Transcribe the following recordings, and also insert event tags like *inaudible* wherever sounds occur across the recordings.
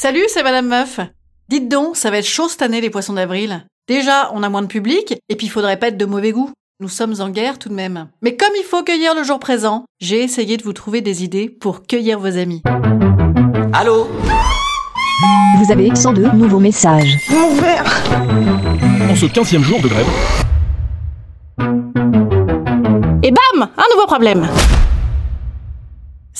Salut, c'est Madame Meuf. Dites donc, ça va être chaud cette année les poissons d'avril. Déjà, on a moins de public, et puis il faudrait pas être de mauvais goût. Nous sommes en guerre tout de même. Mais comme il faut cueillir le jour présent, j'ai essayé de vous trouver des idées pour cueillir vos amis. Allô Vous avez 102 nouveaux messages. En ce 15e jour de grève, Et bam Un nouveau problème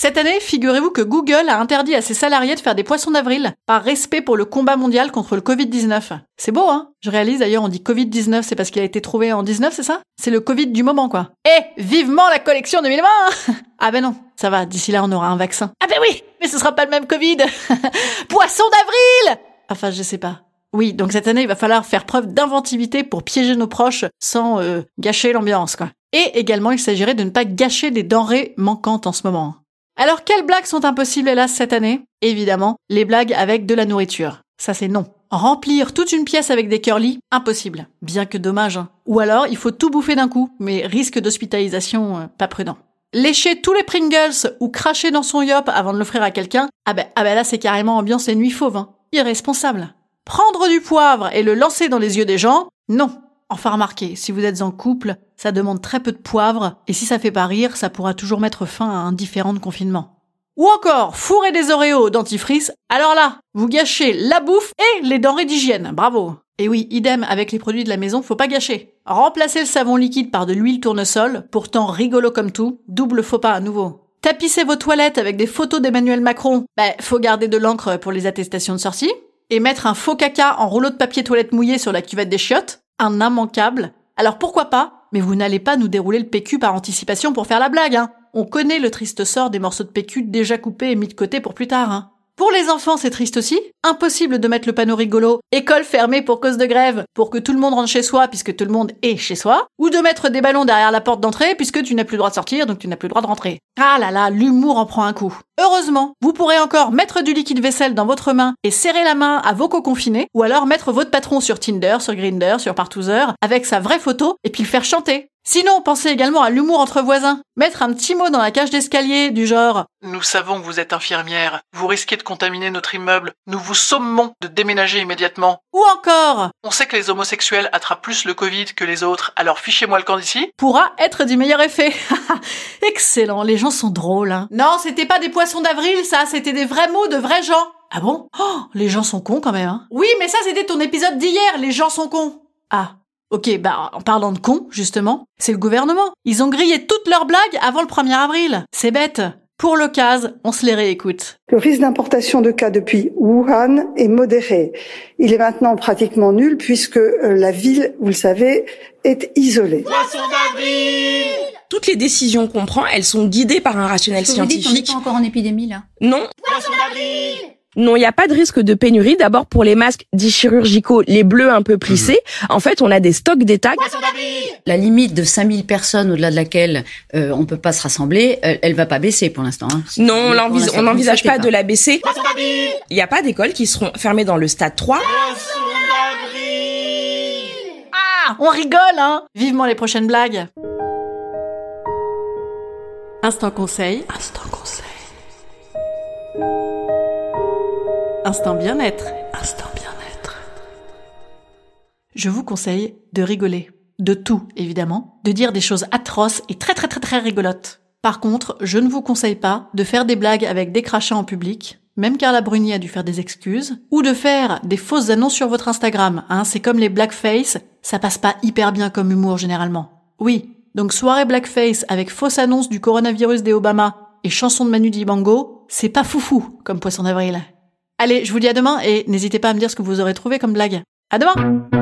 Cette année, figurez-vous que Google a interdit à ses salariés de faire des poissons d'avril par respect pour le combat mondial contre le Covid-19. C'est beau, hein? Je réalise d'ailleurs, on dit Covid-19, c'est parce qu'il a été trouvé en 19, c'est ça? C'est le Covid du moment, quoi. Eh Vivement la collection 2020 *laughs* Ah ben non, ça va, d'ici là on aura un vaccin. Ah ben oui Mais ce sera pas le même Covid *laughs* Poisson d'avril Enfin, je sais pas. Oui, donc cette année, il va falloir faire preuve d'inventivité pour piéger nos proches sans euh, gâcher l'ambiance, quoi. Et également, il s'agirait de ne pas gâcher des denrées manquantes en ce moment. Alors, quelles blagues sont impossibles, hélas, cette année? Évidemment, les blagues avec de la nourriture. Ça, c'est non. Remplir toute une pièce avec des curly, impossible. Bien que dommage. hein. Ou alors, il faut tout bouffer d'un coup, mais risque d'hospitalisation, euh, pas prudent. Lécher tous les Pringles ou cracher dans son yop avant de l'offrir à quelqu'un, ah ben, ah ben là, c'est carrément ambiance et nuit fauve. Hein. Irresponsable. Prendre du poivre et le lancer dans les yeux des gens, non. Enfin remarquez, si vous êtes en couple, ça demande très peu de poivre, et si ça fait pas rire, ça pourra toujours mettre fin à un différent de confinement. Ou encore, fourrer des Oreos au dentifrice, alors là, vous gâchez la bouffe et les denrées d'hygiène, bravo. Et oui, idem avec les produits de la maison, faut pas gâcher. Remplacez le savon liquide par de l'huile tournesol, pourtant rigolo comme tout, double faux pas à nouveau. Tapissez vos toilettes avec des photos d'Emmanuel Macron, bah, faut garder de l'encre pour les attestations de sortie. Et mettre un faux caca en rouleau de papier toilette mouillé sur la cuvette des chiottes, un immanquable. Alors pourquoi pas? Mais vous n'allez pas nous dérouler le PQ par anticipation pour faire la blague, hein. On connaît le triste sort des morceaux de PQ déjà coupés et mis de côté pour plus tard, hein. Pour les enfants, c'est triste aussi. Impossible de mettre le panneau rigolo école fermée pour cause de grève pour que tout le monde rentre chez soi puisque tout le monde est chez soi. Ou de mettre des ballons derrière la porte d'entrée puisque tu n'as plus le droit de sortir donc tu n'as plus le droit de rentrer. Ah là là, l'humour en prend un coup. Heureusement, vous pourrez encore mettre du liquide vaisselle dans votre main et serrer la main à vos co-confinés ou alors mettre votre patron sur Tinder, sur Grinder, sur Partoozer avec sa vraie photo et puis le faire chanter. Sinon, pensez également à l'humour entre voisins. Mettre un petit mot dans la cage d'escalier du genre Nous savons que vous êtes infirmière. Vous risquez de contaminer notre immeuble. Nous vous sommons de déménager immédiatement. ou encore On sait que les homosexuels attrapent plus le Covid que les autres, alors fichez-moi le camp d'ici. pourra être du meilleur effet. *laughs* Excellent, les gens sont drôles. Hein. Non, c'était pas des poissons d'avril, ça, c'était des vrais mots de vrais gens. Ah bon? Oh, les gens sont cons quand même. Hein. Oui, mais ça c'était ton épisode d'hier, les gens sont cons. Ah. Ok, bah en parlant de cons, justement, c'est le gouvernement. Ils ont grillé toutes leurs blagues avant le 1er avril. C'est bête. Pour l'occasion, on se les réécoute. Le risque d'importation de cas depuis Wuhan est modéré. Il est maintenant pratiquement nul puisque euh, la ville, vous le savez, est isolée. Toutes les décisions qu'on prend, elles sont guidées par un rationnel Vous dites qu'on n'est scientifique. pas encore en épidémie là. Non. Non, il n'y a pas de risque de pénurie. D'abord, pour les masques dits chirurgicaux, les bleus un peu plissés, en fait, on a des stocks d'état. La limite de 5000 personnes au-delà de laquelle euh, on peut pas se rassembler, elle, elle va pas baisser pour l'instant. hein. Non, on n'envisage ne pas de la baisser. Il n'y a pas d'écoles qui seront fermées dans le stade 3. Ah, on rigole, hein Vivement les prochaines blagues. Instant conseil. Instant conseil. Instant bien-être. Instant bien-être. Je vous conseille de rigoler. De tout, évidemment. De dire des choses atroces et très très très très rigolotes. Par contre, je ne vous conseille pas de faire des blagues avec des crachats en public. Même Carla Bruni a dû faire des excuses. Ou de faire des fausses annonces sur votre Instagram. Hein, c'est comme les blackface, ça passe pas hyper bien comme humour généralement. Oui, donc soirée blackface avec fausse annonce du coronavirus des Obama et chanson de Manu Dibango, c'est pas foufou comme poisson d'avril. Allez, je vous dis à demain et n'hésitez pas à me dire ce que vous aurez trouvé comme blague. À demain!